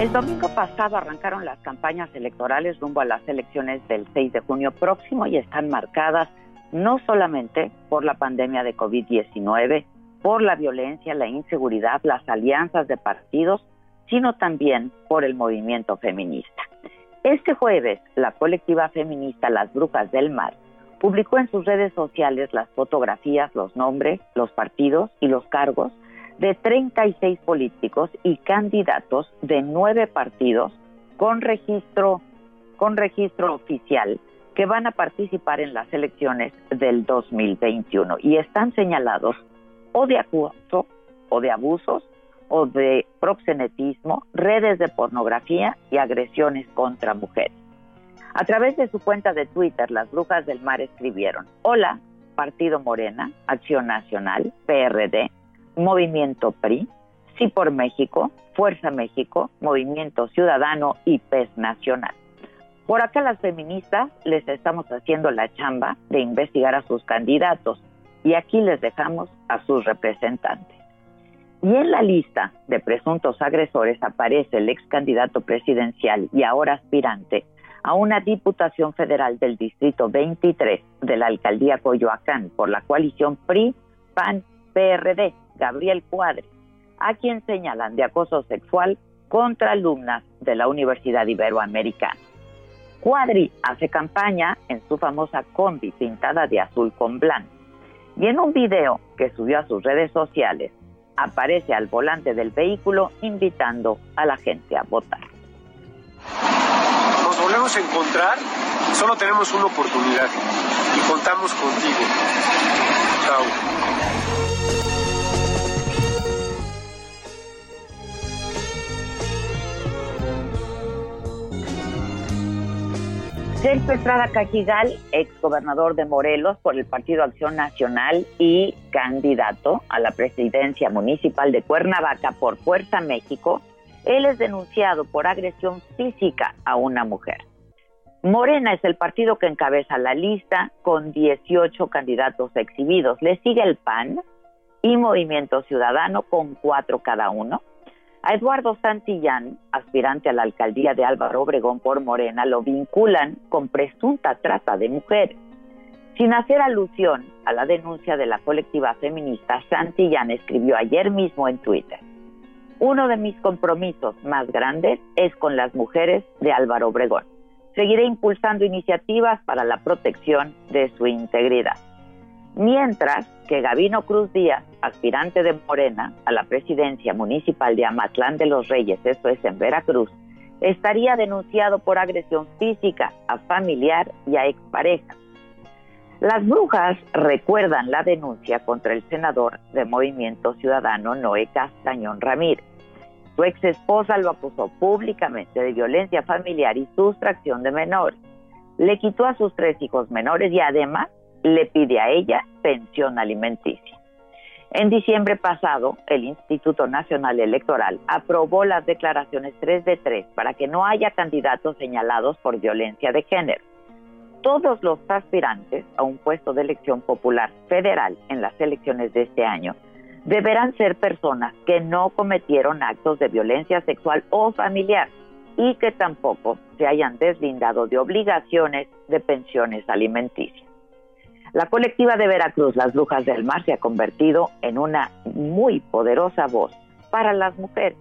El domingo pasado arrancaron las campañas electorales rumbo a las elecciones del 6 de junio próximo y están marcadas no solamente por la pandemia de COVID-19, por la violencia, la inseguridad, las alianzas de partidos, sino también por el movimiento feminista. Este jueves, la colectiva feminista Las Brujas del Mar publicó en sus redes sociales las fotografías, los nombres, los partidos y los cargos de 36 políticos y candidatos de nueve partidos con registro, con registro oficial que van a participar en las elecciones del 2021 y están señalados o de acoso o de abusos o de proxenetismo, redes de pornografía y agresiones contra mujeres. A través de su cuenta de Twitter, las Brujas del Mar escribieron, hola, Partido Morena, Acción Nacional, PRD, Movimiento PRI, Sí por México, Fuerza México, Movimiento Ciudadano y PES Nacional. Por acá las feministas les estamos haciendo la chamba de investigar a sus candidatos y aquí les dejamos a sus representantes. Y en la lista de presuntos agresores aparece el ex candidato presidencial y ahora aspirante a una diputación federal del Distrito 23 de la Alcaldía Coyoacán por la coalición PRI, PAN, PRD, Gabriel Cuadre, a quien señalan de acoso sexual contra alumnas de la Universidad Iberoamericana. Cuadri hace campaña en su famosa combi pintada de azul con blanco y en un video que subió a sus redes sociales aparece al volante del vehículo invitando a la gente a votar. Nos volvemos a encontrar, solo tenemos una oportunidad y contamos contigo. Chao. Sergio Estrada Cajigal, ex gobernador de Morelos por el Partido Acción Nacional y candidato a la presidencia municipal de Cuernavaca por Fuerza México, él es denunciado por agresión física a una mujer. Morena es el partido que encabeza la lista con 18 candidatos exhibidos. Le sigue el PAN y Movimiento Ciudadano con cuatro cada uno. A Eduardo Santillán, aspirante a la alcaldía de Álvaro Obregón por Morena, lo vinculan con presunta trata de mujeres. Sin hacer alusión a la denuncia de la colectiva feminista, Santillán escribió ayer mismo en Twitter, uno de mis compromisos más grandes es con las mujeres de Álvaro Obregón. Seguiré impulsando iniciativas para la protección de su integridad. Mientras que Gabino Cruz Díaz, aspirante de Morena a la presidencia municipal de Amatlán de los Reyes, esto es en Veracruz, estaría denunciado por agresión física a familiar y a expareja. Las brujas recuerdan la denuncia contra el senador de Movimiento Ciudadano Noé Castañón Ramírez. Su ex esposa lo acusó públicamente de violencia familiar y sustracción de menores. Le quitó a sus tres hijos menores y además le pide a ella pensión alimenticia. En diciembre pasado, el Instituto Nacional Electoral aprobó las declaraciones 3 de 3 para que no haya candidatos señalados por violencia de género. Todos los aspirantes a un puesto de elección popular federal en las elecciones de este año deberán ser personas que no cometieron actos de violencia sexual o familiar y que tampoco se hayan deslindado de obligaciones de pensiones alimenticias. La colectiva de Veracruz, Las Brujas del Mar, se ha convertido en una muy poderosa voz para las mujeres.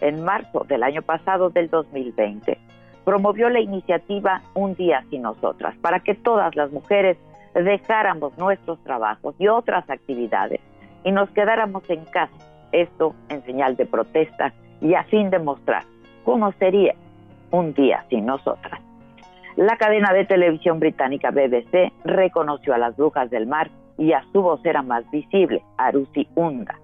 En marzo del año pasado, del 2020, promovió la iniciativa Un día sin nosotras, para que todas las mujeres dejáramos nuestros trabajos y otras actividades y nos quedáramos en casa, esto en señal de protesta y a fin de mostrar cómo sería un día sin nosotras. La cadena de televisión británica BBC reconoció a las brujas del mar y a su vocera más visible, Arusi Unda,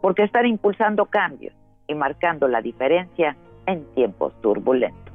porque están impulsando cambios y marcando la diferencia en tiempos turbulentos.